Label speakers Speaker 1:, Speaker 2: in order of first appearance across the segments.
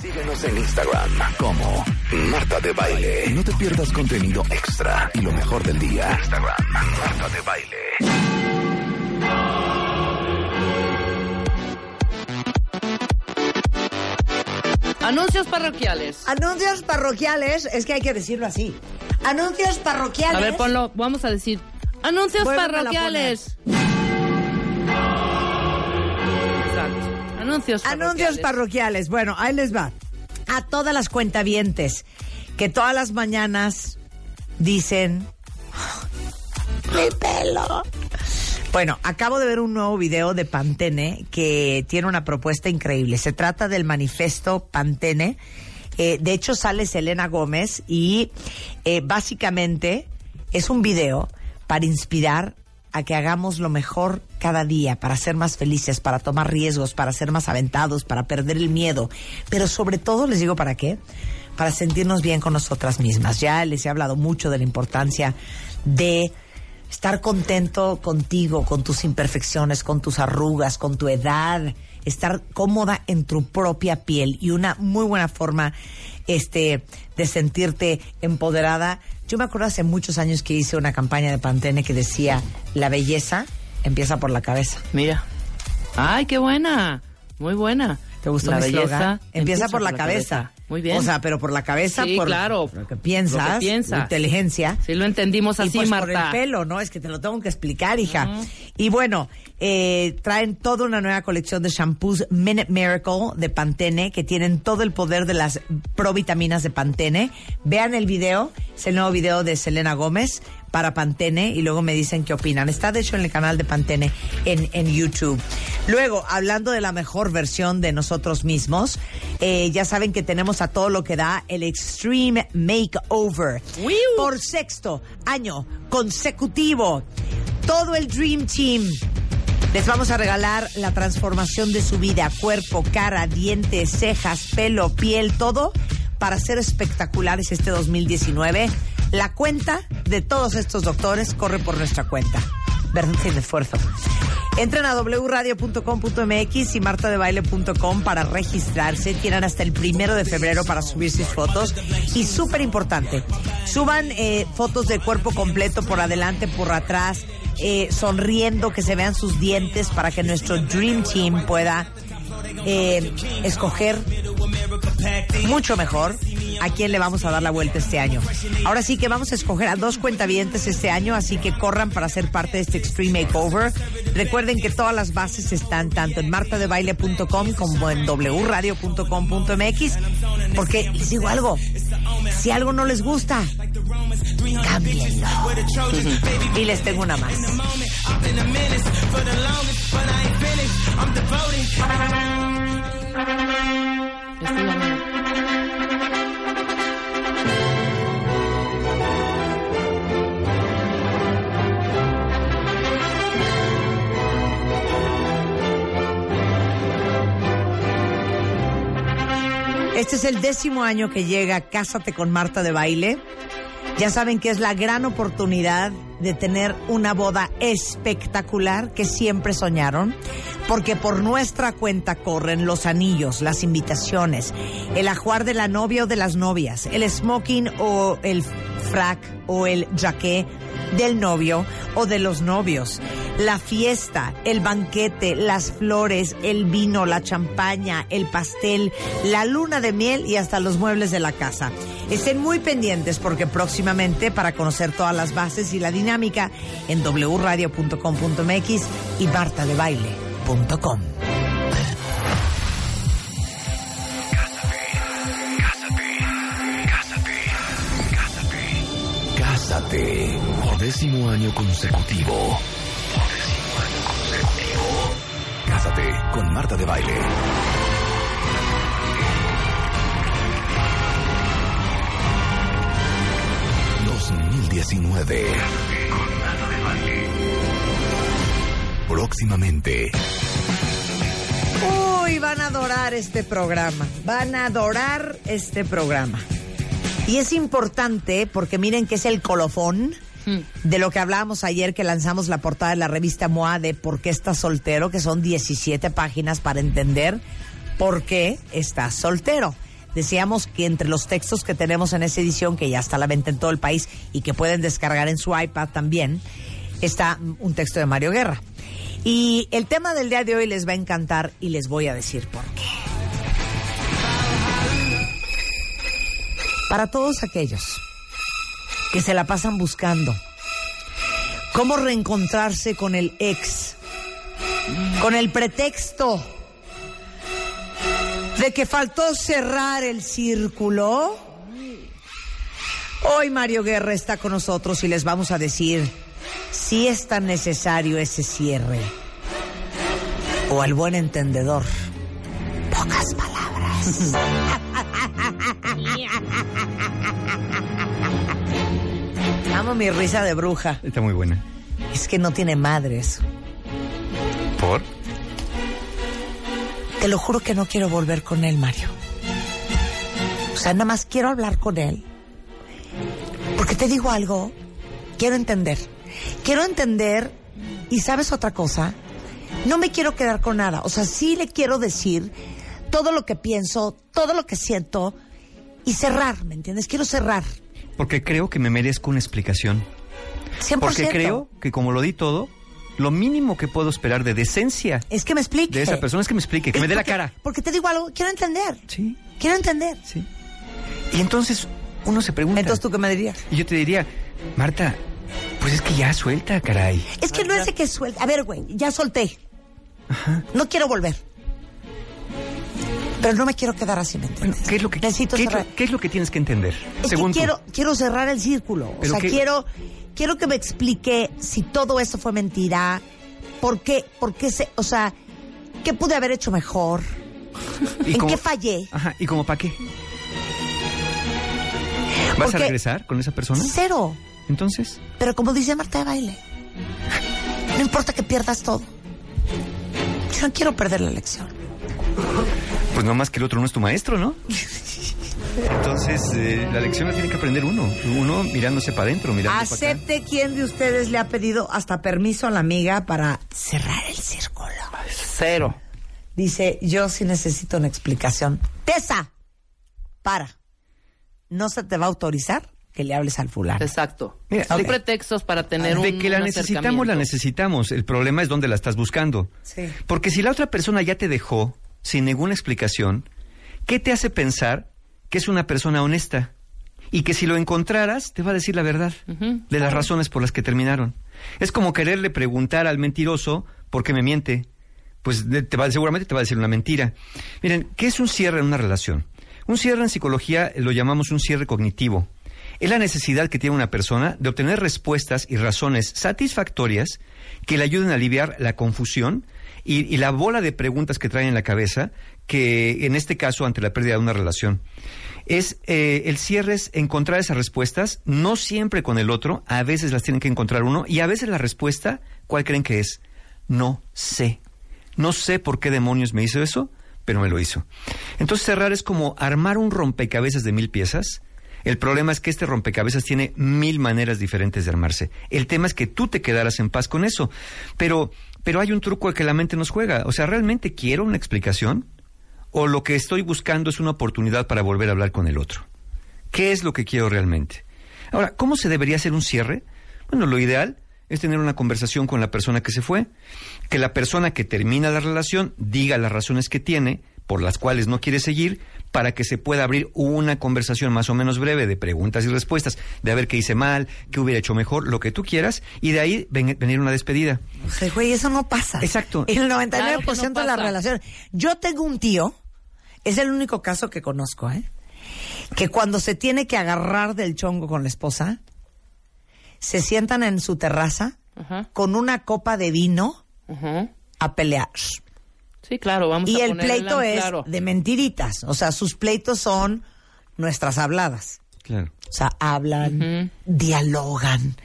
Speaker 1: Síguenos en Instagram como Marta de Baile. No te pierdas contenido extra y lo mejor del día. Instagram, Marta de Baile.
Speaker 2: Anuncios parroquiales.
Speaker 3: Anuncios parroquiales, es que hay que decirlo así. Anuncios parroquiales.
Speaker 2: A ver, ponlo, vamos a decir. Anuncios parroquiales. Anuncios parroquiales.
Speaker 3: Bueno, ahí les va. A todas las cuentavientes que todas las mañanas dicen mi pelo. Bueno, acabo de ver un nuevo video de Pantene que tiene una propuesta increíble. Se trata del manifiesto Pantene. Eh, de hecho, sale Selena Gómez y eh, básicamente es un video para inspirar a que hagamos lo mejor cada día, para ser más felices, para tomar riesgos, para ser más aventados, para perder el miedo. Pero sobre todo, les digo para qué, para sentirnos bien con nosotras mismas. Ya les he hablado mucho de la importancia de estar contento contigo, con tus imperfecciones, con tus arrugas, con tu edad, estar cómoda en tu propia piel y una muy buena forma este de sentirte empoderada. Yo me acuerdo hace muchos años que hice una campaña de Pantene que decía, la belleza empieza por la cabeza.
Speaker 2: Mira. Ay, qué buena. Muy buena.
Speaker 3: ¿Te gustó
Speaker 2: la
Speaker 3: mi
Speaker 2: belleza?
Speaker 3: Empieza, por la, cabeza.
Speaker 2: Muy bien.
Speaker 3: O sea, pero por la cabeza,
Speaker 2: Sí,
Speaker 3: por
Speaker 2: claro.
Speaker 3: lo que piensas,
Speaker 2: Lo que piensas.
Speaker 3: inteligencia.
Speaker 2: Sí, lo entendimos
Speaker 3: y
Speaker 2: así,
Speaker 3: pues por
Speaker 2: Marta.
Speaker 3: el pelo, ¿no? Es que te lo tengo que explicar, hija. Y bueno, eh, traen toda una nueva colección de shampoos Minute Miracle de Pantene que tienen todo el poder de las provitaminas de Pantene. Vean el video, es el nuevo video de Selena Gómez para Pantene y luego me dicen qué opinan. Está de hecho en el canal de Pantene en, en YouTube. Luego, hablando de la mejor versión de nosotros mismos, eh, ya saben que tenemos a todo lo que da el Extreme Makeover.
Speaker 2: ¡Wiu!
Speaker 3: Por sexto año consecutivo, todo el Dream Team. Les vamos a regalar la transformación de su vida, cuerpo, cara, dientes, cejas, pelo, piel, todo para ser espectaculares este 2019. La cuenta de todos estos doctores corre por nuestra cuenta. Verdad sin esfuerzo. Entren a wradio.com.mx y martadebaile.com para registrarse. Tienen hasta el primero de febrero para subir sus fotos. Y súper importante, suban eh, fotos de cuerpo completo por adelante, por atrás, eh, sonriendo, que se vean sus dientes para que nuestro Dream Team pueda eh, escoger mucho mejor a quién le vamos a dar la vuelta este año. Ahora sí que vamos a escoger a dos cuentavientes este año, así que corran para ser parte de este Extreme Makeover. Recuerden que todas las bases están tanto en martadebaile.com como en wradio.com.mx, porque les digo algo, si algo no les gusta, cámbienlo. y les tengo una más. Este es el décimo año que llega Cásate con Marta de Baile. Ya saben que es la gran oportunidad de tener una boda espectacular que siempre soñaron, porque por nuestra cuenta corren los anillos, las invitaciones, el ajuar de la novia o de las novias, el smoking o el frac o el jaqué del novio o de los novios, la fiesta, el banquete, las flores, el vino, la champaña, el pastel, la luna de miel y hasta los muebles de la casa. Estén muy pendientes porque próximamente para conocer todas las bases y la dinámica en wradio.com.mx y martadebaile.com.
Speaker 1: Cásate por décimo año consecutivo. Año consecutivo. Cásate con Marta de Baile. ...2019... Próximamente.
Speaker 3: Uy, van a adorar este programa. Van a adorar este programa. Y es importante porque miren que es el colofón de lo que hablábamos ayer que lanzamos la portada de la revista MOA de ¿Por qué estás soltero? que son 17 páginas para entender por qué estás soltero. Decíamos que entre los textos que tenemos en esa edición, que ya está a la venta en todo el país y que pueden descargar en su iPad también, está un texto de Mario Guerra. Y el tema del día de hoy les va a encantar y les voy a decir por qué. Para todos aquellos que se la pasan buscando cómo reencontrarse con el ex, con el pretexto de que faltó cerrar el círculo. Hoy Mario Guerra está con nosotros y les vamos a decir si es tan necesario ese cierre. O al buen entendedor, pocas palabras. Amo mi risa de bruja.
Speaker 4: Está muy buena.
Speaker 3: Es que no tiene madres.
Speaker 4: ¿Por?
Speaker 3: Te lo juro que no quiero volver con él, Mario. O sea, nada más quiero hablar con él. Porque te digo algo, quiero entender. Quiero entender, y sabes otra cosa, no me quiero quedar con nada. O sea, sí le quiero decir todo lo que pienso, todo lo que siento y cerrar, ¿me entiendes? Quiero cerrar.
Speaker 4: Porque creo que me merezco una explicación.
Speaker 3: 100%.
Speaker 4: Porque creo que como lo di todo, lo mínimo que puedo esperar de decencia
Speaker 3: Es que me explique.
Speaker 4: de esa persona es que me explique, que
Speaker 3: Es
Speaker 4: me dé la cara.
Speaker 3: Porque te digo algo, quiero entender.
Speaker 4: Sí,
Speaker 3: Quiero entender.
Speaker 4: sí. Y entonces uno se pregunta.
Speaker 3: Entonces, ¿tú qué me dirías?
Speaker 4: Y yo te diría, Marta, pues es que ya suelta, caray.
Speaker 3: Es que no es de que suelta. A ver, güey, ya solté. No quiero volver. Pero no me quiero quedar así, ¿me entiendes?
Speaker 4: ¿Qué es lo que,
Speaker 3: Necesito
Speaker 4: qué
Speaker 3: cerrar.
Speaker 4: qué es lo que tienes que entender?
Speaker 3: Es
Speaker 4: Según
Speaker 3: que
Speaker 4: tú.
Speaker 3: quiero, quiero cerrar el círculo. O
Speaker 4: ¿Pero
Speaker 3: sea, quiero, quiero que me explique si todo eso fue mentira. ¿Por qué? ¿Por qué se, o sea, qué pude haber hecho mejor?
Speaker 4: ¿Y
Speaker 3: ¿En
Speaker 4: como-
Speaker 3: qué fallé?
Speaker 4: Ajá, ¿y como para qué? ¿Vas
Speaker 3: Porque-
Speaker 4: a regresar con esa persona?
Speaker 3: Cero.
Speaker 4: Entonces,
Speaker 3: Pero como dice Marta de Baile, no importa que pierdas todo. Yo no quiero perder la lección.
Speaker 4: Pues no más que el otro no es tu maestro, ¿no? Entonces, eh, la lección la tiene que aprender uno. Uno mirándose para adentro, mirando para.
Speaker 3: Acepte quién de ustedes le ha pedido hasta permiso a la amiga para cerrar el círculo.
Speaker 2: Cero.
Speaker 3: Dice, yo sí necesito una explicación. Tessa, para. No se te va a autorizar que le hables al fulano.
Speaker 2: Exacto.
Speaker 4: Mira,
Speaker 2: Son pretextos para tener un
Speaker 4: De que la necesitamos, la necesitamos. El problema es dónde la estás buscando.
Speaker 3: Sí.
Speaker 4: Porque si la otra persona ya te dejó sin ninguna explicación, ¿qué te hace pensar que es una persona honesta? Y que si lo encontraras, te va a decir la verdad de las razones por las que terminaron. Es como quererle preguntar al mentiroso por qué me miente. Pues te va, seguramente te va a decir una mentira. Miren, ¿qué es un cierre en una relación? Un cierre en psicología lo llamamos un cierre cognitivo. Es la necesidad que tiene una persona de obtener respuestas y razones satisfactorias que le ayuden a aliviar la confusión y, y la bola de preguntas que trae en la cabeza, que en este caso ante la pérdida de una relación. Es eh, el cierre es encontrar esas respuestas, no siempre con el otro, a veces las tienen que encontrar uno, y a veces la respuesta, ¿cuál creen que es? No sé. No sé por qué demonios me hizo eso, pero me lo hizo. Entonces cerrar es como armar un rompecabezas de mil piezas. El problema es que este rompecabezas tiene mil maneras diferentes de armarse. El tema es que tú te quedaras en paz con eso. Pero, pero hay un truco al que la mente nos juega. O sea, ¿realmente quiero una explicación? ¿O lo que estoy buscando es una oportunidad para volver a hablar con el otro? ¿Qué es lo que quiero realmente? Ahora, ¿cómo se debería hacer un cierre? Bueno, lo ideal es tener una conversación con la persona que se fue, que la persona que termina la relación diga las razones que tiene por las cuales no quiere seguir, para que se pueda abrir una conversación más o menos breve de preguntas y respuestas, de a ver qué hice mal, qué hubiera hecho mejor, lo que tú quieras, y de ahí ven- venir una despedida.
Speaker 3: O sea, güey, eso no pasa.
Speaker 4: Exacto.
Speaker 3: El 99%
Speaker 2: Claro que no
Speaker 3: de la
Speaker 2: pasa.
Speaker 3: relación. Yo tengo un tío, es el único caso que conozco, ¿eh? Que cuando se tiene que agarrar del chongo con la esposa, se sientan en su terraza con una copa de vino a pelear.
Speaker 2: Sí, claro, vamos
Speaker 3: Y
Speaker 2: a
Speaker 3: el pleito es
Speaker 2: claro.
Speaker 3: de mentiritas. O sea, sus pleitos son nuestras habladas.
Speaker 4: Claro.
Speaker 3: O sea, hablan, dialogan,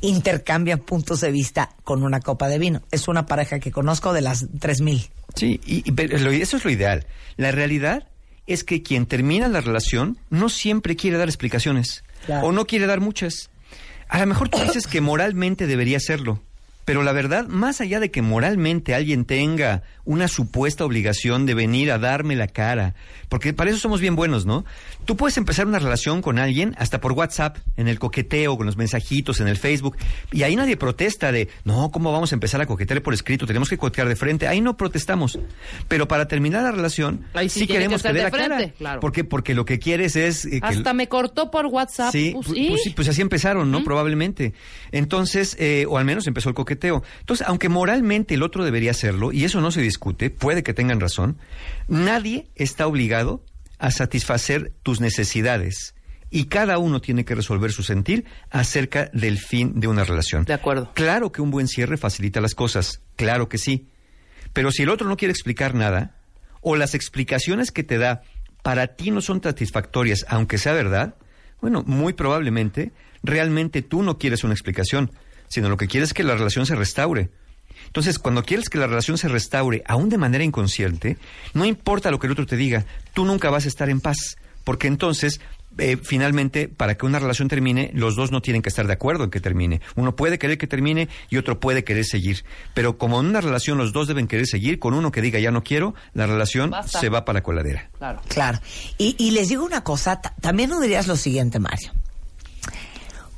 Speaker 3: intercambian puntos de vista con una copa de vino. Es una pareja que conozco de las 3000.
Speaker 4: Sí, y, y pero lo- eso es lo ideal. La realidad es que quien termina la relación no siempre quiere dar explicaciones
Speaker 3: Claro.
Speaker 4: o no quiere dar muchas. A lo mejor tú dices que moralmente debería hacerlo, pero la verdad, más allá de que moralmente alguien tenga una supuesta obligación de venir a darme la cara, porque para eso somos bien buenos, ¿no? Tú puedes empezar una relación con alguien hasta por WhatsApp, en el coqueteo, con los mensajitos, en el Facebook, y ahí nadie protesta de, no, ¿cómo vamos a empezar a coquetear por escrito? Tenemos que coquetear de frente. Ahí no protestamos. Pero para terminar la relación,
Speaker 2: Ahí sí
Speaker 4: queremos
Speaker 2: que
Speaker 4: que dé la cara.
Speaker 2: claro.
Speaker 4: Porque, porque lo que quieres es... eh, que-
Speaker 2: Hasta me cortó por WhatsApp.
Speaker 4: Sí,
Speaker 2: pues,
Speaker 4: pu-
Speaker 2: ¿y?
Speaker 4: pues, sí, pues así empezaron, ¿no? Probablemente. Entonces, eh, o al menos empezó el coqueteo. Entonces, aunque moralmente el otro debería hacerlo, y eso no se discute, puede que tengan razón, nadie está obligado a satisfacer tus necesidades. Y cada uno tiene que resolver su sentir acerca del fin de una relación.
Speaker 2: De acuerdo.
Speaker 4: Claro que un buen cierre facilita las cosas, claro que sí. Pero si el otro no quiere explicar nada, o las explicaciones que te da para ti no son satisfactorias, aunque sea verdad, bueno, muy probablemente realmente tú no quieres una explicación, sino lo que quieres es que la relación se restaure. Entonces, cuando quieres que la relación se restaure, aún de manera inconsciente, no importa lo que el otro te diga, tú nunca vas a estar en paz, porque entonces, eh, finalmente, para que una relación termine, los dos no tienen que estar de acuerdo en que termine. Uno puede querer que termine y otro puede querer seguir. Pero como en una relación los dos deben querer seguir, con uno que diga ya no quiero, la relación
Speaker 2: Basta.
Speaker 4: se va para la coladera.
Speaker 2: Claro.
Speaker 3: Claro. Y, y les digo una cosa, ta- también no dirías lo siguiente, Mario.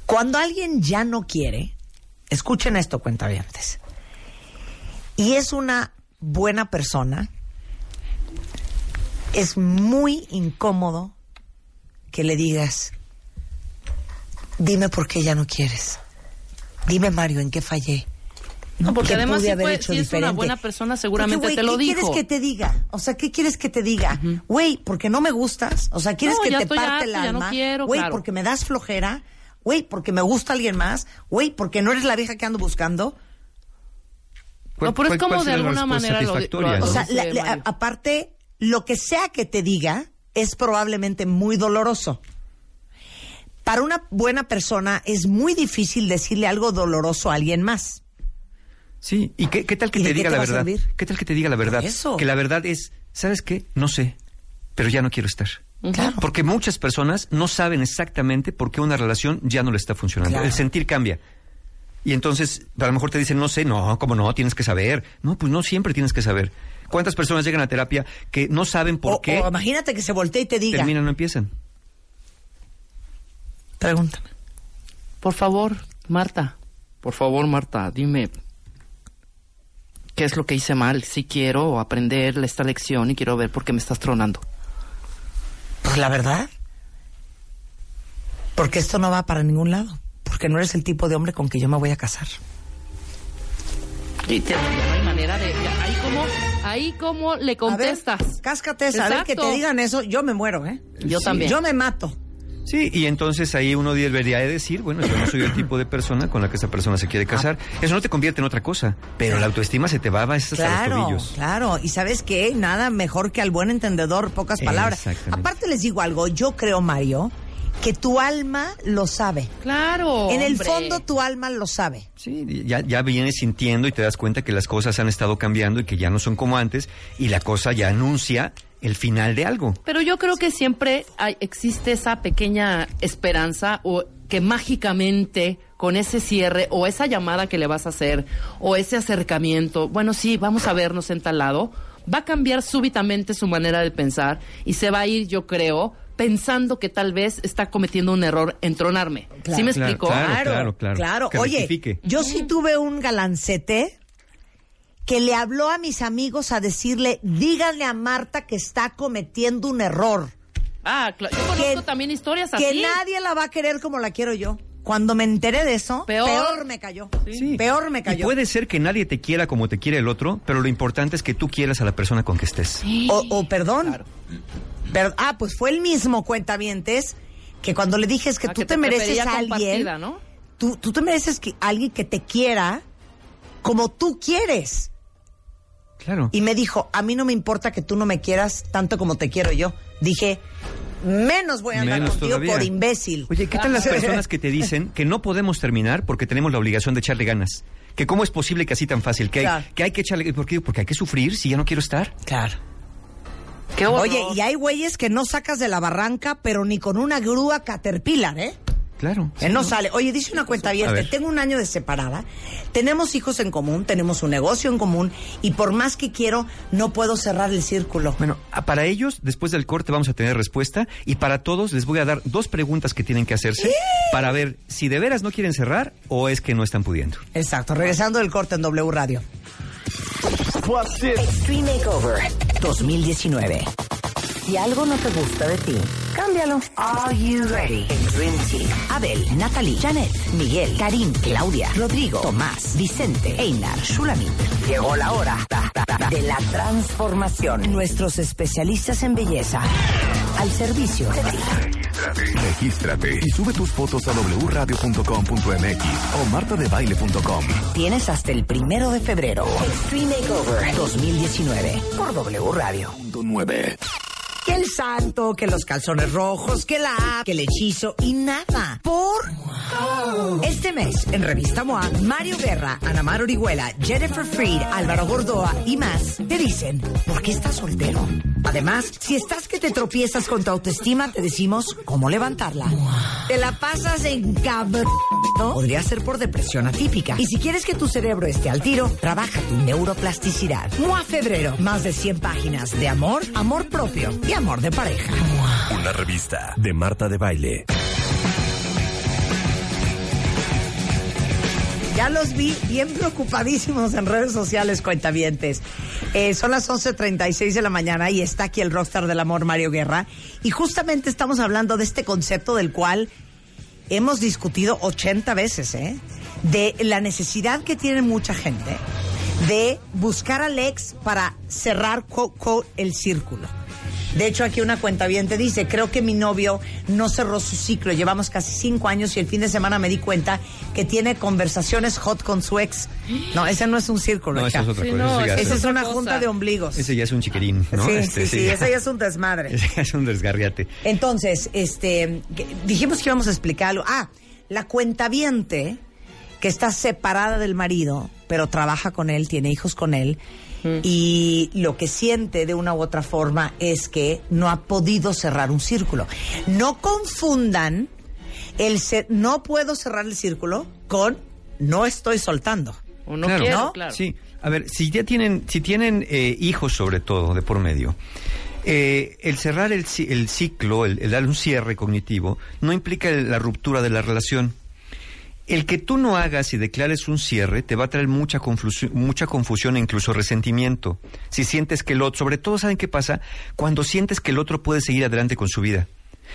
Speaker 3: Cuando alguien ya no quiere, escuchen esto, cuentavientes, y es una buena persona, es muy incómodo que le digas, dime por qué ya no quieres. Dime, Mario, ¿en qué fallé?
Speaker 2: No, porque
Speaker 3: ¿Qué
Speaker 2: además si, fue- es una buena persona seguramente
Speaker 3: Porque,
Speaker 2: te lo
Speaker 3: ¿qué
Speaker 2: dijo.
Speaker 3: quieres que te diga? O sea, ¿qué quieres que te diga? Güey, porque no me gustas. O sea, ¿quieres
Speaker 2: No,
Speaker 3: que te parte el
Speaker 2: no
Speaker 3: alma? Güey,
Speaker 2: claro.
Speaker 3: porque me das flojera. Güey, porque me gusta alguien más. Güey, porque no eres la vieja que ando buscando.
Speaker 2: No, pero es como de alguna manera lo-?
Speaker 3: O sea, la- la- aparte, lo que sea que te diga es probablemente muy doloroso. Para una buena persona es muy difícil decirle algo doloroso a alguien más.
Speaker 4: Sí, ¿y qué, qué tal que
Speaker 3: ¿Y
Speaker 4: te diga
Speaker 3: te
Speaker 4: la verdad? ¿Qué tal que te diga la verdad?
Speaker 3: eso.
Speaker 4: Que la verdad es, ¿sabes qué? No sé, pero ya no quiero estar.
Speaker 3: Claro.
Speaker 4: Porque muchas personas no saben exactamente por qué una relación ya no le está funcionando.
Speaker 3: Claro.
Speaker 4: El sentir cambia. Y entonces, a lo mejor te dicen, no sé, no, ¿cómo no? Tienes que saber. No, pues no siempre tienes que saber. ¿Cuántas personas llegan a terapia que no saben por
Speaker 3: o,
Speaker 4: qué
Speaker 3: o imagínate que se voltee y te diga.
Speaker 4: terminan no empiezan?
Speaker 3: Pregúntame.
Speaker 2: Por favor, Marta. Por favor, Marta, dime. ¿Qué es lo que hice mal? Si quiero aprender esta lección y quiero ver por qué me estás tronando.
Speaker 3: Pues la verdad. Porque esto no va para ningún lado. Porque no eres el tipo de hombre con que yo me voy a casar.
Speaker 2: Y te- no hay manera de. ahí como, ahí como le contestas.
Speaker 3: A ver, cáscate esa. A ver que te digan eso. Yo me muero, ¿eh?
Speaker 2: Yo también.
Speaker 3: Yo me mato.
Speaker 4: Sí, y entonces ahí uno debería de decir, bueno, yo no soy el tipo de persona con la que esa persona se quiere casar. Eso no te convierte en otra cosa, pero la autoestima se te va hasta los
Speaker 3: Claro,
Speaker 4: tobillos.
Speaker 3: claro. Y sabes qué, nada mejor que al buen entendedor, pocas palabras.
Speaker 4: Exactamente.
Speaker 3: Aparte les digo algo, yo creo, Mario, que tu alma lo sabe.
Speaker 2: Claro.
Speaker 3: en el
Speaker 2: hombre.
Speaker 3: fondo tu alma lo sabe.
Speaker 4: Sí, ya, ya vienes sintiendo y te das cuenta que las cosas han estado cambiando y que ya no son como antes y la cosa ya anuncia el final de algo.
Speaker 2: Pero yo creo que siempre hay- existe esa pequeña esperanza o que mágicamente con ese cierre o esa llamada que le vas a hacer o ese acercamiento, bueno, sí, vamos a vernos en tal lado, va a cambiar súbitamente su manera de pensar y se va a ir, yo creo, pensando que tal vez está cometiendo un error en tronarme. ¿Sí me
Speaker 4: Claro,
Speaker 2: explico?
Speaker 4: claro. claro. Que
Speaker 3: Oye,
Speaker 4: rectifique.
Speaker 3: yo sí tuve un galancete que le habló a mis amigos a decirle, díganle a Marta que está cometiendo un error.
Speaker 2: Ah, claro. Yo conozco
Speaker 3: Que-
Speaker 2: también historias así.
Speaker 3: Que nadie la va a querer como la quiero yo. Cuando me enteré de eso, peor,
Speaker 2: Peor.
Speaker 3: me cayó.
Speaker 4: Sí.
Speaker 3: Peor me
Speaker 4: Y
Speaker 3: cayó.
Speaker 4: puede ser que nadie te quiera como te quiere el otro, pero lo importante es que tú quieras a la persona con que estés.
Speaker 3: O, o perdón. Per- ah, pues fue el mismo cuentavientes que cuando le dije es que
Speaker 2: Ah,
Speaker 3: tú
Speaker 2: que
Speaker 3: te,
Speaker 2: te
Speaker 3: mereces a alguien.
Speaker 2: ¿no?
Speaker 3: Tú, tú te mereces que alguien que te quiera como tú quieres.
Speaker 4: Claro.
Speaker 3: Y me dijo, a mí no me importa que tú no me quieras tanto como te quiero yo. Dije, menos voy a andar
Speaker 4: Menos
Speaker 3: contigo
Speaker 4: todavía.
Speaker 3: por imbécil.
Speaker 4: Oye, ¿qué tal las personas que te dicen que no podemos terminar porque tenemos la obligación de echarle ganas? Que cómo es posible que así tan fácil, que hay, que, hay que echarle... ¿Por qué? Porque hay que sufrir si ya no quiero estar.
Speaker 3: Claro.
Speaker 2: Qué.
Speaker 3: Oye, y hay güeyes que no sacas de la barranca, pero ni con una grúa caterpillar, ¿eh?
Speaker 4: Claro.
Speaker 3: Que no sale. Oye, dice una cuenta abierta. Tengo un año de separada. Tenemos hijos en común, tenemos un negocio en común y por más que quiero, no puedo cerrar el círculo.
Speaker 4: Bueno, a- para ellos, después del corte vamos a tener respuesta y para todos les voy a dar dos preguntas que tienen que hacerse para ver si de veras no quieren cerrar o es que no están pudiendo.
Speaker 3: Exacto. Regresando del corte en W Radio.
Speaker 5: Extreme Makeover 2019. Si algo no te gusta de ti, cámbialo. Are you ready? El Dream Team. Abel, Natalie, Janet, Miguel, Karim, Claudia, Rodrigo, Tomás, Vicente, Einar, Shulamit. Llegó la hora de la transformación. Nuestros especialistas en belleza al servicio de ti.
Speaker 1: Regístrate y sube tus fotos a wradio.com.mx o martadebaile.com.
Speaker 5: Tienes hasta el primero de febrero. Extreme Makeover 2019 por W Radio.
Speaker 1: Punto nueve.
Speaker 3: Que el santo, que los calzones rojos, que la app, que el hechizo y nada. Por este mes, en Revista MOA, Mario Guerra, Ana Mar Orihuela, Jennifer Freed, Álvaro Gordoa y más te dicen por qué estás soltero. Además, si estás que te tropiezas con tu autoestima, te decimos cómo levantarla. Te la pasas en cabrón. Podría ser por depresión atípica. Y si quieres que tu cerebro esté al tiro, trabaja tu neuroplasticidad. MOA Febrero, más de 100 páginas de amor, amor propio y amor de pareja.
Speaker 6: Una revista de Marta de Baile.
Speaker 3: Ya los vi bien preocupadísimos en redes sociales, cuentavientes. Eh, son las 11.36 de la mañana y está aquí el rockstar del amor, Mario Guerra. Y justamente estamos hablando de este concepto del cual hemos discutido 80 veces, ¿eh? De la necesidad que tiene mucha gente de buscar al ex para cerrar, quote, quote, el círculo. De hecho, aquí una cuenta bien te dice, creo que mi novio no cerró su ciclo, llevamos casi cinco años y el fin de semana me di cuenta que tiene conversaciones hot con su ex. No, ese no es un círculo.
Speaker 4: No, eso es otra
Speaker 2: Sí,
Speaker 4: cosa.
Speaker 2: no,
Speaker 3: Esa
Speaker 4: es,
Speaker 3: es una
Speaker 2: otra
Speaker 3: junta
Speaker 2: cosa.
Speaker 3: de ombligos.
Speaker 4: ese ya es un chiquirín, ¿no?
Speaker 3: Sí,
Speaker 4: Este,
Speaker 3: sí, sí,
Speaker 4: ya-
Speaker 3: ese ya es un desmadre.
Speaker 4: ese ya es un desgarriate.
Speaker 3: Entonces, este, dijimos que íbamos a explicar algo. Ah, la cuentaviente que está separada del marido, pero trabaja con él, tiene hijos con él, y lo que siente de una u otra forma es que no ha podido cerrar un círculo. No confundan el no puedo cerrar el círculo con no estoy soltando.
Speaker 2: O no
Speaker 4: Claro.
Speaker 2: quiero,
Speaker 3: ¿No?
Speaker 2: claro.
Speaker 4: Sí, a ver, si ya tienen, si tienen eh, hijos sobre todo de por medio, eh, el cerrar el, el ciclo, el, el dar un cierre cognitivo, no implica el- la ruptura de la relación. El que tú no hagas y declares un cierre te va a traer mucha confusión, mucha confusión e incluso resentimiento. Si sientes que el otro, sobre todo, ¿saben qué pasa? Cuando sientes que el otro puede seguir adelante con su vida.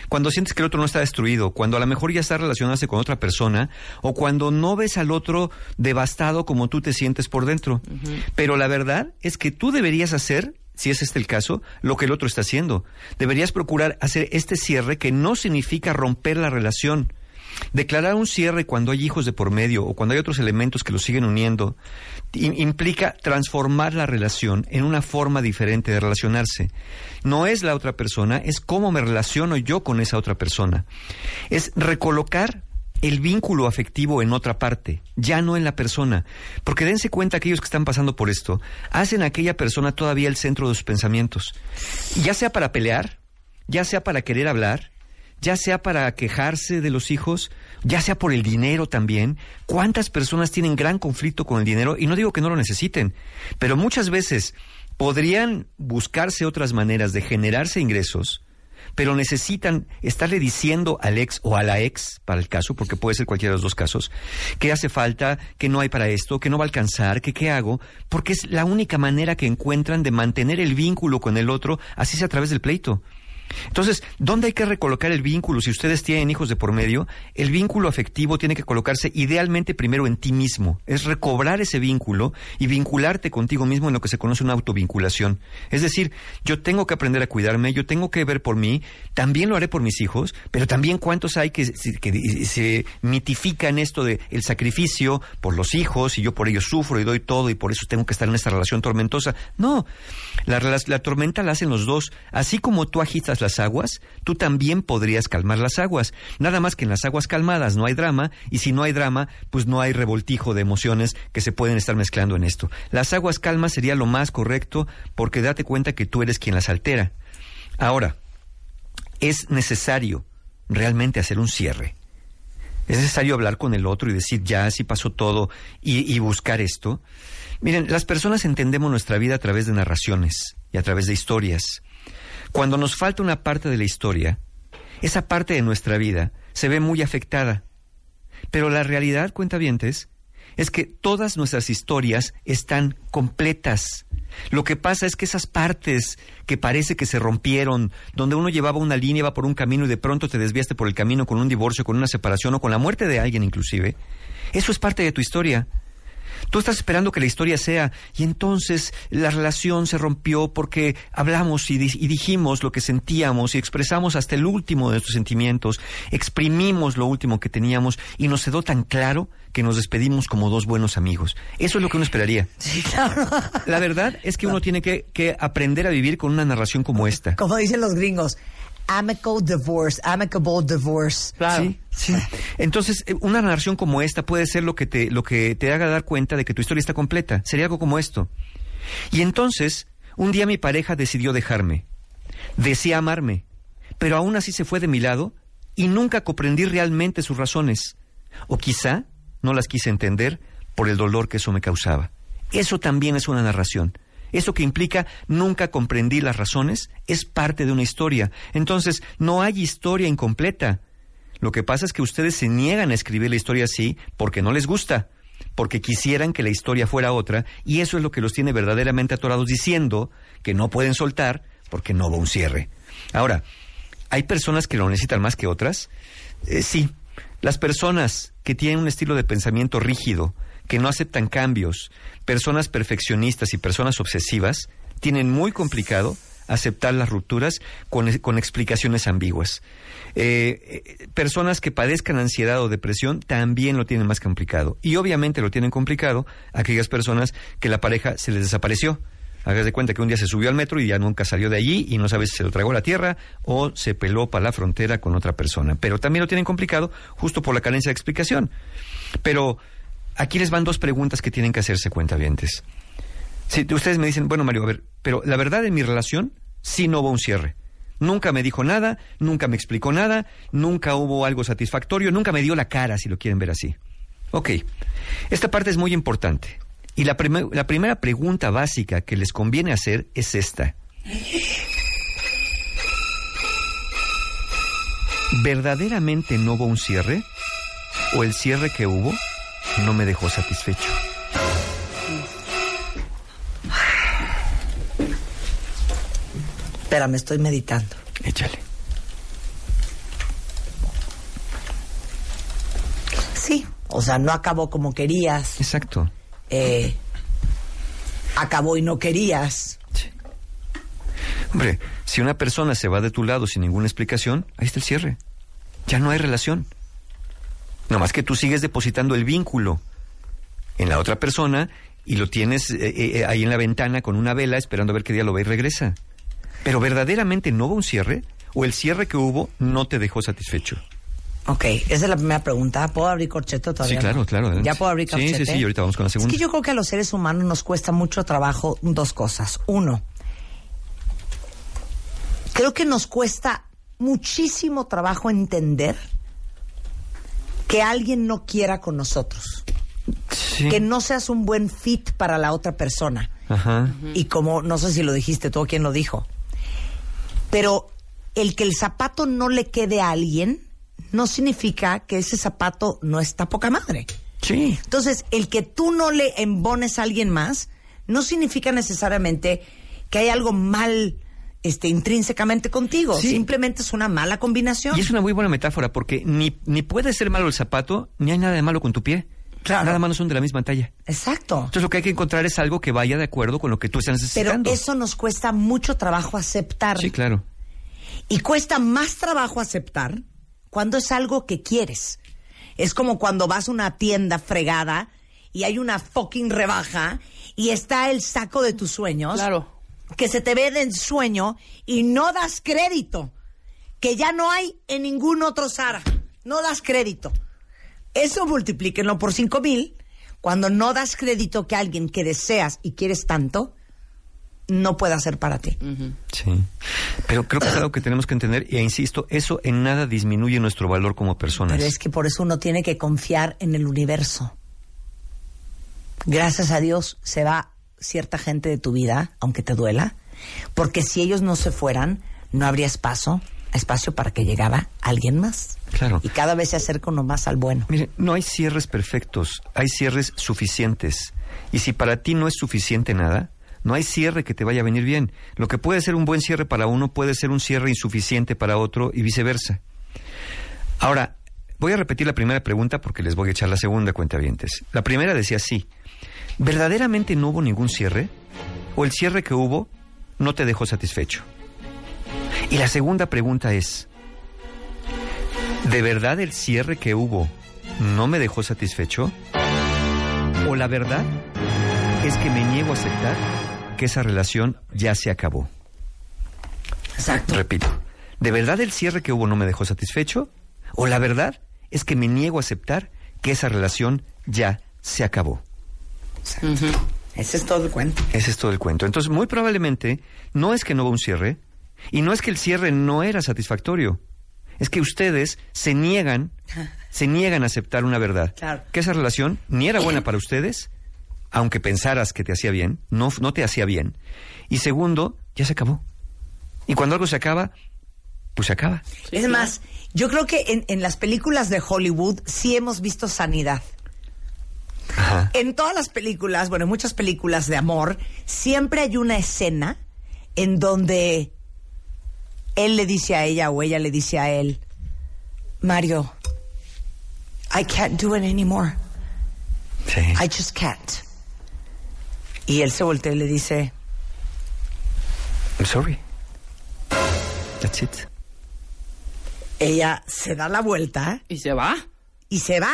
Speaker 4: Cuando sientes que el otro no está destruido, cuando a lo mejor ya está relacionándose con otra persona, o cuando no ves al otro devastado como tú te sientes por dentro. Pero la verdad es que tú deberías hacer, si es este el caso, lo que el otro está haciendo. Deberías procurar hacer este cierre que no significa romper la relación. Declarar un cierre cuando hay hijos de por medio o cuando hay otros elementos que los siguen uniendo im- implica transformar la relación en una forma diferente de relacionarse. No es la otra persona, es cómo me relaciono yo con esa otra persona. Es recolocar el vínculo afectivo en otra parte, ya no en la persona. Porque dense cuenta aquellos que están pasando por esto, hacen a aquella persona todavía el centro de sus pensamientos. Ya sea para pelear, ya sea para querer hablar, ya sea para quejarse de los hijos, ya sea por el dinero también. ¿Cuántas personas tienen gran conflicto con el dinero? Y no digo que no lo necesiten, pero muchas veces podrían buscarse otras maneras de generarse ingresos, pero necesitan estarle diciendo al ex o a la ex, para el caso, porque puede ser cualquiera de los dos casos, que hace falta, que no hay para esto, que no va a alcanzar, que qué hago, porque es la única manera que encuentran de mantener el vínculo con el otro, así sea a través del pleito. Entonces, ¿dónde hay que recolocar el vínculo? Si ustedes tienen hijos de por medio, el vínculo afectivo tiene que colocarse idealmente primero en ti mismo. Es recobrar ese vínculo y vincularte contigo mismo en lo que se conoce una autovinculación. Es decir, yo tengo que aprender a cuidarme, yo tengo que ver por mí, también lo haré por mis hijos, pero también cuántos hay que, se- mitifican esto de el sacrificio por los hijos y yo por ellos sufro y doy todo y por eso tengo que estar en esta relación tormentosa. No, la, rela- la tormenta la hacen los dos. Así como tú agitas las aguas, tú también podrías calmar las aguas. Nada más que en las aguas calmadas no hay drama y si no hay drama, pues no hay revoltijo de emociones que se pueden estar mezclando en esto. Las aguas calmas sería lo más correcto porque date cuenta que tú eres quien las altera. Ahora, es necesario realmente hacer un cierre. Es necesario hablar con el otro y decir, ya, así pasó todo, y, y buscar esto. Miren, las personas entendemos nuestra vida a través de narraciones y a través de historias. Cuando nos falta una parte de la historia, esa parte de nuestra vida se ve muy afectada. Pero la realidad, cuentavientes, es que todas nuestras historias están completas. Lo que pasa es que esas partes que parece que se rompieron, donde uno llevaba una línea, iba por un camino y de pronto te desviaste por el camino con un divorcio, con una separación o con la muerte de alguien inclusive, eso es parte de tu historia. Tú estás esperando que la historia sea, y entonces la relación se rompió porque hablamos y, di- y dijimos lo que sentíamos y expresamos hasta el último de nuestros sentimientos, exprimimos lo último que teníamos y nos quedó tan claro que nos despedimos como dos buenos amigos. Eso es lo que uno esperaría. La verdad es que uno tiene que, que aprender a vivir con una narración como esta.
Speaker 3: Como dicen los gringos, amicable divorce, amicable divorce.
Speaker 2: Claro.
Speaker 4: Sí, sí. Entonces, eh, una narración como esta puede ser lo que te, lo que te haga dar cuenta de que tu historia está completa. Sería algo como esto. Y entonces, un día mi pareja decidió dejarme. Decía amarme, pero aún así se fue de mi lado y nunca comprendí realmente sus razones. O quizá no las quise entender por el dolor que eso me causaba. Eso también es una narración. Eso que implica nunca comprendí las razones es parte de una historia. Entonces, no hay historia incompleta. Lo que pasa es que ustedes se niegan a escribir la historia así porque no les gusta, porque quisieran que la historia fuera otra, y eso es lo que los tiene verdaderamente atorados diciendo que no pueden soltar porque no va un cierre. Ahora, ¿hay personas que lo necesitan más que otras? Eh, sí. Las personas que tienen un estilo de pensamiento rígido, que no aceptan cambios, personas perfeccionistas y personas obsesivas, tienen muy complicado aceptar las rupturas con, explicaciones ambiguas. Eh, eh, personas que padezcan ansiedad o depresión también lo tienen más complicado. Y obviamente lo tienen complicado aquellas personas que la pareja se les desapareció. Hagas de cuenta que un día se subió al metro y ya nunca salió de allí y no sabes si se lo tragó a la tierra o se peló para la frontera con otra persona. Pero también lo tienen complicado justo por la carencia de explicación. Pero aquí les van dos preguntas que tienen que hacerse cuentavientes. Si ustedes me dicen, bueno Mario, a ver, pero la verdad en mi relación sí no hubo un cierre. Nunca me dijo nada, nunca me explicó nada, nunca hubo algo satisfactorio, nunca me dio la cara, si lo quieren ver así. Ok, esta parte es muy importante. Y la, la primera pregunta básica que les conviene hacer es esta. ¿Verdaderamente no hubo un cierre? ¿O el cierre que hubo no me dejó satisfecho?
Speaker 3: Espérame, estoy meditando.
Speaker 4: Échale.
Speaker 3: Sí, o sea, no acabó como querías,
Speaker 4: Exacto.
Speaker 3: eh, acabó y no querías.
Speaker 4: Hombre, si una persona se va de tu lado sin ninguna explicación, ahí está el cierre. Ya no hay relación. No más que tú sigues depositando el vínculo en la otra persona y lo tienes eh, eh, ahí en la ventana con una vela esperando a ver qué día lo ve y regresa. Pero verdaderamente no hubo un cierre o el cierre que hubo no te dejó satisfecho.
Speaker 3: Ok, esa es la primera pregunta. ¿Puedo abrir corcheto todavía?
Speaker 4: Sí, claro, claro, adelante.
Speaker 3: ¿Ya puedo abrir
Speaker 4: Sí,
Speaker 3: corcheto?
Speaker 4: sí, sí, y ahorita vamos con la segunda.
Speaker 3: Es que yo creo que a los seres humanos nos cuesta mucho trabajo dos cosas. Uno, creo que nos cuesta muchísimo trabajo entender que alguien no quiera con nosotros.
Speaker 4: Sí.
Speaker 3: Que no seas un buen fit para la otra persona.
Speaker 4: Ajá.
Speaker 3: Y como, no sé si lo dijiste tú o quién lo dijo, pero el que el zapato no le quede a alguien no significa que ese zapato no está poca madre.
Speaker 4: Sí.
Speaker 3: Entonces, el que tú no le embones a alguien más no significa necesariamente que hay algo mal este, intrínsecamente contigo.
Speaker 4: Sí.
Speaker 3: Simplemente es una mala combinación.
Speaker 4: Y es una muy buena metáfora porque ni, ni puede ser malo el zapato, ni hay nada de malo con tu pie.
Speaker 3: Claro.
Speaker 4: Nada más son de la misma talla.
Speaker 3: Exacto.
Speaker 4: Entonces lo que hay que encontrar es algo que vaya de acuerdo con lo que tú estás
Speaker 3: Pero
Speaker 4: necesitando.
Speaker 3: eso nos cuesta mucho trabajo aceptar.
Speaker 4: Sí, claro.
Speaker 3: Y cuesta más trabajo aceptar cuando es algo que quieres. Es como cuando vas a una tienda fregada y hay una fucking rebaja y está el saco de tus sueños.
Speaker 2: Claro.
Speaker 3: Que se te ve de ensueño y no das crédito, que ya no hay en ningún otro Sara. No das crédito. Eso multiplíquenlo por cinco mil. Cuando no das crédito que alguien que deseas y quieres tanto, no puede hacer para ti.
Speaker 4: Sí. Pero creo que es algo que tenemos que entender, e insisto, eso en nada disminuye nuestro valor como personas.
Speaker 3: Pero es que por eso uno tiene que confiar en el universo. Gracias a Dios se va cierta gente de tu vida, aunque te duela, porque si ellos no se fueran, no habría espacio, espacio para que llegara alguien más.
Speaker 4: Claro.
Speaker 3: Y cada vez se acerca uno más al bueno.
Speaker 4: Mire, no hay cierres perfectos, hay cierres suficientes. Y si para ti no es suficiente nada, no hay cierre que te vaya a venir bien. Lo que puede ser un buen cierre para uno puede ser un cierre insuficiente para otro y viceversa. Ahora, voy a repetir la primera pregunta porque les voy a echar la segunda cuenta vientes. La primera decía sí. ¿Verdaderamente no hubo ningún cierre? ¿O el cierre que hubo no te dejó satisfecho? Y la segunda pregunta es, ¿de verdad el cierre que hubo no me dejó satisfecho? ¿O la verdad es que me niego a aceptar que esa relación ya se acabó?
Speaker 3: Exacto.
Speaker 4: Repito, ¿de verdad el cierre que hubo no me dejó satisfecho? ¿O la verdad es que me niego a aceptar que esa relación ya se acabó?
Speaker 3: Ese es todo el cuento.
Speaker 4: Ese es todo el cuento. Entonces, muy probablemente, no es que no hubo un cierre, y no es que el cierre no era satisfactorio, es que ustedes se niegan, se niegan a aceptar una verdad.
Speaker 3: Claro.
Speaker 4: Que esa relación ni era buena para ustedes, aunque pensaras que te hacía bien, no, no te hacía bien. Y segundo, ya se acabó. Y cuando algo se acaba, pues se acaba.
Speaker 3: es más, yo creo que en, en las películas de Hollywood sí hemos visto sanidad.
Speaker 4: Ajá.
Speaker 3: En todas las películas, bueno, en muchas películas de amor, siempre hay una escena en donde él le dice a ella o ella le dice a él, Mario, I can't do it anymore.
Speaker 4: Sí.
Speaker 3: I just can't. Y él se voltea y le dice,
Speaker 4: I'm sorry. That's it.
Speaker 3: ella se da la vuelta
Speaker 2: Y se va.
Speaker 3: y se va.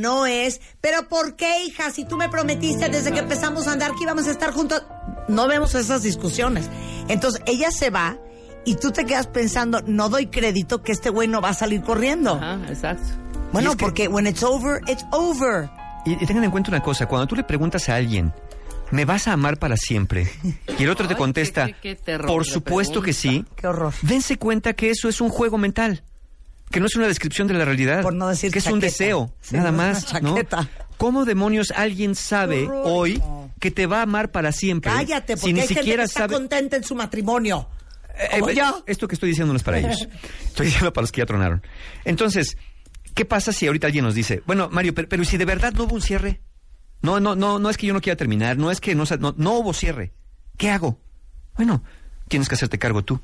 Speaker 3: No es, pero ¿por qué, hija? Si tú me prometiste desde que empezamos a andar que íbamos a estar juntos. No vemos esas discusiones. Entonces ella se va y tú te quedas pensando, no doy crédito que este güey no va a salir corriendo.
Speaker 2: Ajá, exacto.
Speaker 3: Bueno,
Speaker 4: es que-
Speaker 3: porque when it's over, it's over.
Speaker 4: Y, y tengan en cuenta una cosa, cuando tú le preguntas a alguien, ¿me vas a amar para siempre? Y el otro te contesta,
Speaker 2: qué- qué- qué terror
Speaker 4: por supuesto que sí.
Speaker 3: Qué horror.
Speaker 4: Dense cuenta que eso es un juego mental, que no es una descripción de la realidad,
Speaker 3: Por no decir
Speaker 4: que es un deseo,
Speaker 3: Sí,
Speaker 4: nada más, ¿no? ¿Cómo demonios alguien sabe
Speaker 3: horror.
Speaker 4: hoy que te va a amar para siempre?
Speaker 3: Cállate,
Speaker 4: si
Speaker 3: porque
Speaker 4: ni
Speaker 3: hay gente que
Speaker 4: siquiera
Speaker 3: está
Speaker 4: sabe
Speaker 3: contenta en su matrimonio.
Speaker 4: Eh,
Speaker 3: Como
Speaker 4: eh,
Speaker 3: yo.
Speaker 4: Esto que estoy diciendo no es para ellos. Estoy diciendo para los que ya tronaron. Entonces, ¿qué pasa si ahorita alguien nos dice, bueno, Mario, pero, pero si de verdad no hubo un cierre? No, no, no, no es que yo no quiera terminar, no es que no, no, no hubo cierre. ¿Qué hago? Bueno, tienes que hacerte cargo tú.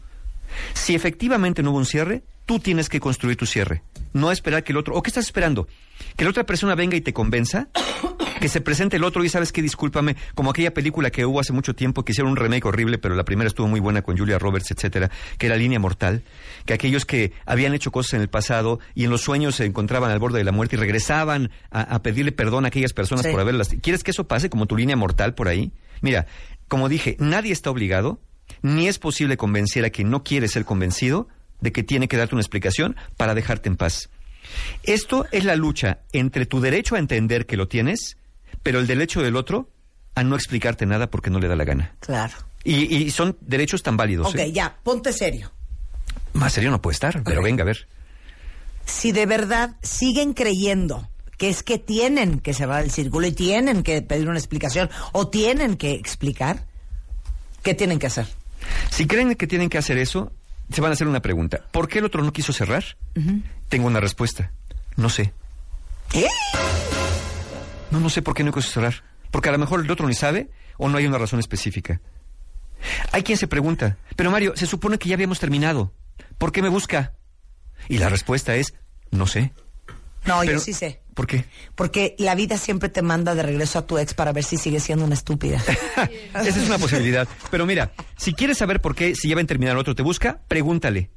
Speaker 4: Si efectivamente no hubo un cierre, tú tienes que construir tu cierre. No esperar que el otro, ¿o qué estás esperando? Que la otra persona venga y te convenza, que se presente el otro y sabes que discúlpame, como aquella película que hubo hace mucho tiempo que hicieron un remake horrible, pero la primera estuvo muy buena con Julia Roberts, etcétera, que era Línea Mortal, que aquellos que habían hecho cosas en el pasado y en los sueños se encontraban al borde de la muerte y regresaban a, a pedirle perdón a aquellas personas
Speaker 3: Sí.
Speaker 4: por haberlas. ¿Quieres que eso pase como tu línea mortal por ahí? Mira, como dije, nadie está obligado, ni es posible convencer a quien no quiere ser convencido de que tiene que darte una explicación para dejarte en paz. Esto es la lucha entre tu derecho a entender que lo tienes, pero el derecho del otro a no explicarte nada porque no le da la gana.
Speaker 3: Claro.
Speaker 4: Y, y son derechos tan válidos.
Speaker 3: Ok,
Speaker 4: ¿eh?
Speaker 3: ya, ponte serio.
Speaker 4: Más serio no puede estar, pero venga a ver.
Speaker 3: si de verdad siguen creyendo que es que tienen que cerrar el círculo y tienen que pedir una explicación o tienen que explicar, ¿qué tienen que hacer?
Speaker 4: Si creen que tienen que hacer eso, se van a hacer una pregunta. ¿Por qué el otro no quiso cerrar? Tengo una respuesta. No sé.
Speaker 3: ¿Qué?
Speaker 4: No, no sé por qué no quiso cerrar. Porque a lo mejor el otro ni sabe o no hay una razón específica. Hay quien se pregunta, pero Mario, se supone que ya habíamos terminado. ¿Por qué me busca? Y la respuesta es, no sé.
Speaker 3: No,
Speaker 4: Pero-
Speaker 3: yo sí sé.
Speaker 4: ¿Por qué?
Speaker 3: Porque la vida siempre te manda de regreso a tu ex para ver si sigue siendo una estúpida.
Speaker 4: Esa es una posibilidad. Pero mira, si quieres saber por qué, si ya va a terminar el otro te busca, pregúntale.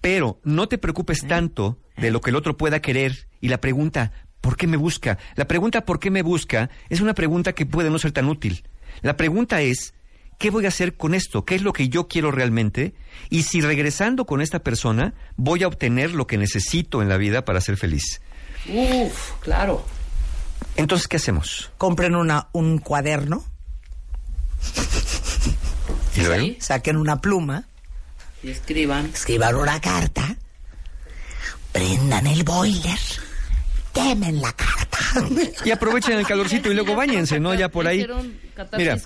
Speaker 4: Pero no te preocupes tanto de lo que el otro pueda querer y la pregunta, ¿por qué me busca? La pregunta ¿por qué me busca? es una pregunta que puede no ser tan útil. La pregunta es, ¿qué voy a hacer con esto? ¿Qué es lo que yo quiero realmente? Y si regresando con esta persona voy a obtener lo que necesito en la vida para ser feliz.
Speaker 2: Uf, claro.
Speaker 4: Entonces, ¿qué hacemos?
Speaker 3: Compren una, un cuaderno,
Speaker 4: ¿Y luego?
Speaker 2: Sí.
Speaker 3: saquen una pluma,
Speaker 2: Y escriban.
Speaker 3: escriban una carta, prendan el boiler, quemen la carta.
Speaker 4: Y aprovechen el calorcito y luego bañense, ¿no? Ya por ahí. Mira,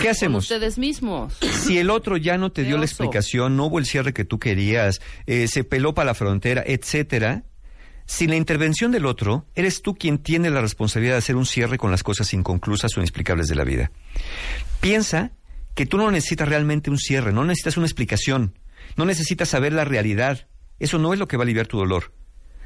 Speaker 4: ¿qué hacemos?
Speaker 2: ustedes mismos.
Speaker 4: Si el otro ya no te dio la explicación, no hubo el cierre que tú querías, eh, se peló para la frontera, etcétera, sin la intervención del otro, eres tú quien tiene la responsabilidad de hacer un cierre con las cosas inconclusas o inexplicables de la vida. Piensa que tú no necesitas realmente un cierre, no necesitas una explicación, no necesitas saber la realidad. Eso no es lo que va a aliviar tu dolor.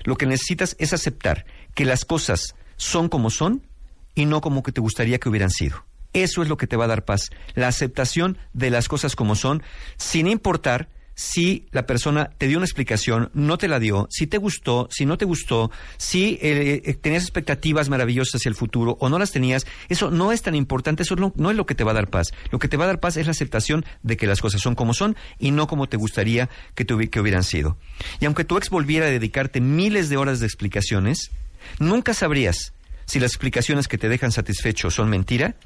Speaker 4: Lo que necesitas es aceptar que las cosas son como son y no como que te gustaría que hubieran sido. Eso es lo que te va a dar paz, la aceptación de las cosas como son, sin importar si la persona te dio una explicación, no te la dio, si te gustó, si no te gustó, si eh, eh, tenías expectativas maravillosas hacia el futuro o no las tenías, eso no es tan importante, eso no, es lo que te va a dar paz. Lo que te va a dar paz es la aceptación de que las cosas son como son y no como te gustaría que, te que hubieran sido. Y aunque tu ex volviera a dedicarte miles de horas de explicaciones, nunca sabrías si las explicaciones que te dejan satisfecho son mentira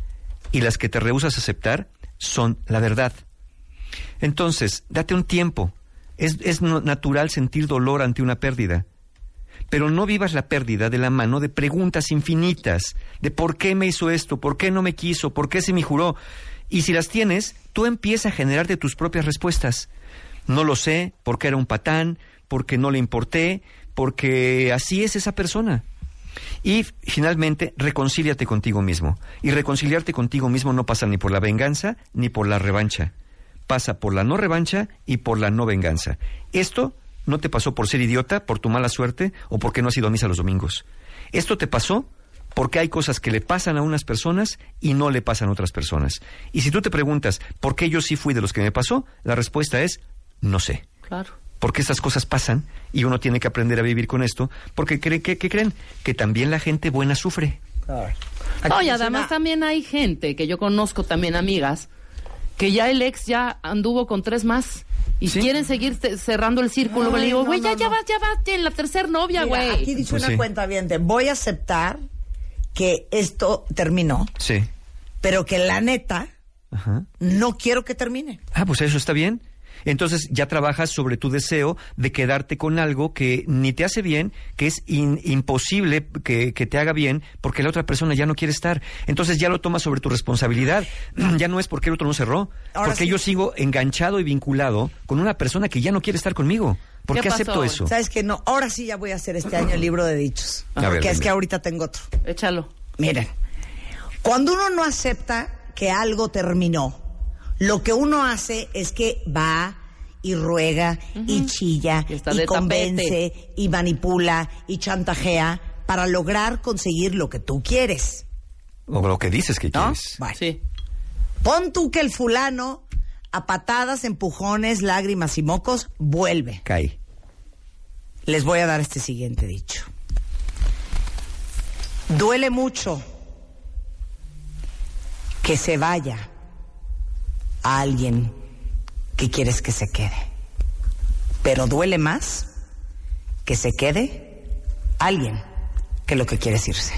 Speaker 4: y las que te rehusas a aceptar son la verdad. Entonces, date un tiempo. Es, es natural sentir dolor ante una pérdida. Pero no vivas la pérdida de la mano de preguntas infinitas, de por qué me hizo esto, por qué no me quiso, por qué se me juró. Y si las tienes, tú empieza a generarte tus propias respuestas. No lo sé, porque era un patán, porque no le importé, porque así es esa persona. Y finalmente, reconcíliate contigo mismo. Y reconciliarte contigo mismo no pasa ni por la venganza ni por la revancha. Pasa por la no revancha y por la no venganza. Esto no te pasó por ser idiota, por tu mala suerte o porque no has ido a misa los domingos. Esto te pasó porque hay cosas que le pasan a unas personas y no le pasan a otras personas. Y si tú te preguntas por qué yo sí fui de los que me pasó, la respuesta es no sé
Speaker 2: Claro.
Speaker 4: porque estas cosas pasan y uno tiene que aprender a vivir con esto, porque cree que, ¿qué creen que también la gente buena sufre.
Speaker 2: Además también hay gente que yo conozco también amigas que ya el ex ya anduvo con tres más y
Speaker 4: Sí.
Speaker 2: quieren seguir cerrando el círculo.
Speaker 3: Ay,
Speaker 2: Le digo, güey,
Speaker 3: no,
Speaker 2: ya, ya
Speaker 3: no.
Speaker 2: vas, ya vas en la tercer novia, güey.
Speaker 3: aquí dice
Speaker 4: Pues
Speaker 3: una
Speaker 4: sí.
Speaker 3: cuenta bien, voy a aceptar que esto terminó,
Speaker 4: Sí.
Speaker 3: pero que la neta
Speaker 4: Ajá.
Speaker 3: no quiero que termine.
Speaker 4: Ah, pues eso está bien. Entonces ya trabajas sobre tu deseo de quedarte con algo que ni te hace bien, que es in- imposible que, que te haga bien, porque la otra persona ya no quiere estar. Entonces ya lo tomas sobre tu responsabilidad. ya no es porque el otro no cerró,
Speaker 3: Ahora
Speaker 4: porque
Speaker 3: sí.
Speaker 4: yo sigo enganchado y vinculado con una persona que ya no quiere estar conmigo. ¿Por
Speaker 2: ¿Qué
Speaker 4: acepto eso?
Speaker 3: ¿Sabes que No, ahora sí ya voy a hacer este año el libro de dichos.
Speaker 4: A ver,
Speaker 3: porque es que ahorita tengo otro.
Speaker 2: Échalo.
Speaker 3: Miren, cuando uno no acepta que algo terminó, lo que uno hace es que va y ruega y chilla
Speaker 2: Y
Speaker 3: convence
Speaker 2: tapete.
Speaker 3: y manipula y chantajea para lograr conseguir lo que tú quieres.
Speaker 4: O lo que dices que
Speaker 3: ¿No?
Speaker 4: quieres.
Speaker 3: Bueno,
Speaker 2: Sí.
Speaker 3: pon tú que el fulano a patadas, empujones, lágrimas y mocos vuelve.
Speaker 4: Cae.
Speaker 3: Les voy a dar este siguiente dicho. Duele mucho que se vaya a alguien que quieres que se quede. Pero duele más que se quede alguien que lo que quieres irse.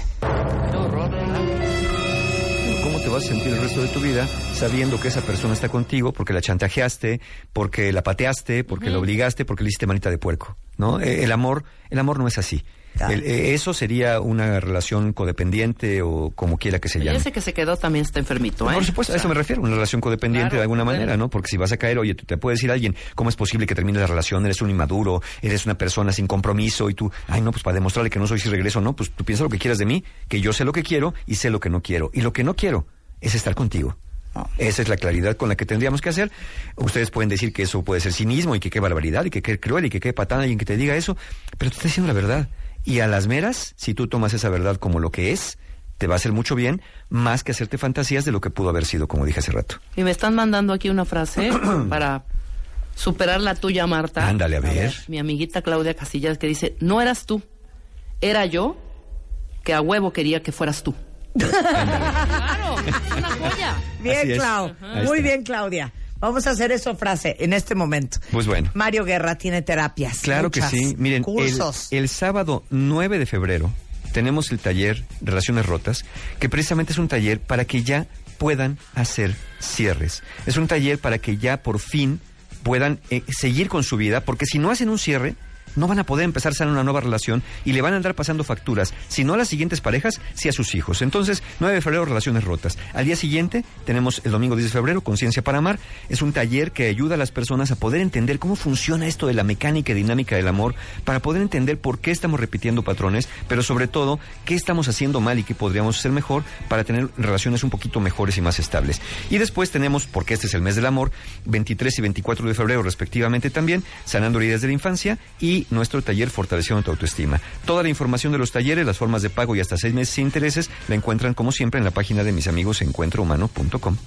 Speaker 4: ¿Cómo te vas a sentir el resto de tu vida sabiendo que esa persona está contigo porque la chantajeaste, porque la pateaste, porque la obligaste, porque le hiciste manita de puerco? ¿No? Eh, El amor, el amor no es así. El- eh, eso sería una relación codependiente o como quiera que se llame.
Speaker 2: ese que se quedó también está enfermito, ¿eh?
Speaker 4: Por supuesto, a eso me refiero, una relación codependiente
Speaker 2: Claro,
Speaker 4: de alguna manera, ¿no? Porque si vas a caer, oye, tú te puede decir alguien, ¿cómo es posible que termine la relación? Eres un inmaduro, eres una persona sin compromiso y tú, ay, no, pues para demostrarle que no soy si regreso, no, pues tú piensa lo que quieras de mí, que yo sé lo que quiero y sé lo que no quiero. Y lo que no quiero es estar contigo. Esa es la claridad con la que tendríamos que hacer. Ustedes pueden decir que eso puede ser cinismo y que qué barbaridad y que qué cruel y que qué patada alguien que te diga eso, pero te está diciendo la verdad. Y a las meras, si tú tomas esa verdad como lo que es, te va a hacer mucho bien, más que hacerte fantasías de lo que pudo haber sido, como dije hace rato.
Speaker 2: Y me están mandando aquí una frase para superar la tuya, Marta.
Speaker 4: Ándale, a ver.
Speaker 2: Mi amiguita Claudia Casillas que dice, no eras tú, era yo que a huevo quería que fueras tú. Claro, una joya.
Speaker 3: Bien,
Speaker 4: es.
Speaker 3: Clau. Muy bien, Claudia. Vamos a hacer eso frase en este momento.
Speaker 4: Pues bueno.
Speaker 3: Mario Guerra tiene terapias.
Speaker 4: Claro
Speaker 3: muchas,
Speaker 4: que sí. Miren, el,
Speaker 3: cursos.
Speaker 4: el sábado 9 de febrero tenemos el taller Relaciones Rotas, que precisamente es un taller para que ya puedan hacer cierres. Es un taller para que ya por fin puedan eh, seguir con su vida, porque si no hacen un cierre, no van a poder empezar a una nueva relación y le van a andar pasando facturas, si no a las siguientes parejas, si a sus hijos. Entonces, 9 de febrero, relaciones rotas. Al día siguiente, tenemos el domingo 10 de febrero, Conciencia para Amar. Es un taller que ayuda a las personas a poder entender cómo funciona esto de la mecánica y dinámica del amor, para poder entender por qué estamos repitiendo patrones, pero sobre todo, qué estamos haciendo mal y qué podríamos hacer mejor para tener relaciones un poquito mejores y más estables. Y después tenemos, porque este es el mes del amor, 23 y 24 de febrero respectivamente también, sanando heridas de la infancia y nuestro taller Fortaleciendo tu autoestima. Toda la información de los talleres, las formas de pago y hasta seis meses sin intereses la encuentran como siempre en la página de mis amigos encuentrohumano.com.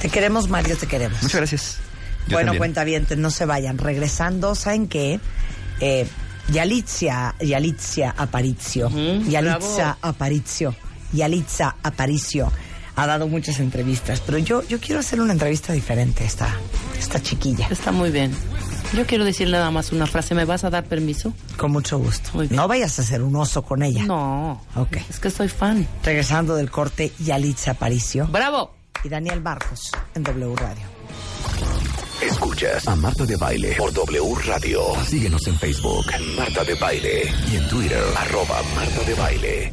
Speaker 3: Te queremos, Mario, te queremos.
Speaker 4: Muchas gracias. Yo
Speaker 3: bueno, cuentavientes, no se vayan. Regresando, ¿saben qué? Eh, Yalitza, Yalitza Aparicio.
Speaker 2: Ujú,
Speaker 3: Yalitza
Speaker 2: bravo.
Speaker 3: Aparicio. Yalitza Aparicio. Ha dado muchas entrevistas, pero yo, yo quiero hacer una entrevista diferente a esta, esta chiquilla.
Speaker 2: Está muy bien. Yo quiero decir nada más una frase. ¿Me vas a dar permiso?
Speaker 3: Con mucho gusto.
Speaker 2: Muy bien.
Speaker 3: No vayas a ser un oso con ella.
Speaker 2: No.
Speaker 3: Ok.
Speaker 2: Es que soy fan.
Speaker 3: Regresando del corte, Yalitza Aparicio
Speaker 2: ¡Bravo!
Speaker 3: y Daniel Barcos en W Radio.
Speaker 1: Escuchas a Marta de Baile por W Radio. Síguenos en Facebook, Marta de Baile. Y en Twitter, arroba Marta de Baile.